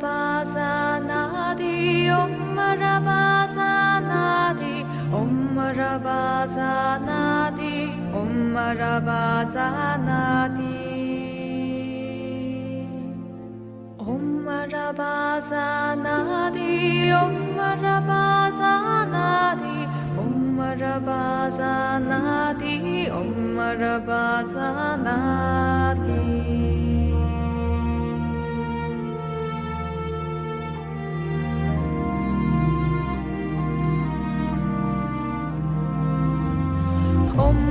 Marabazanadi, Om Marabazanadi, Om Marabazanadi, Om Marabazanadi. Om Marabazanadi, Om Marabazanadi. Om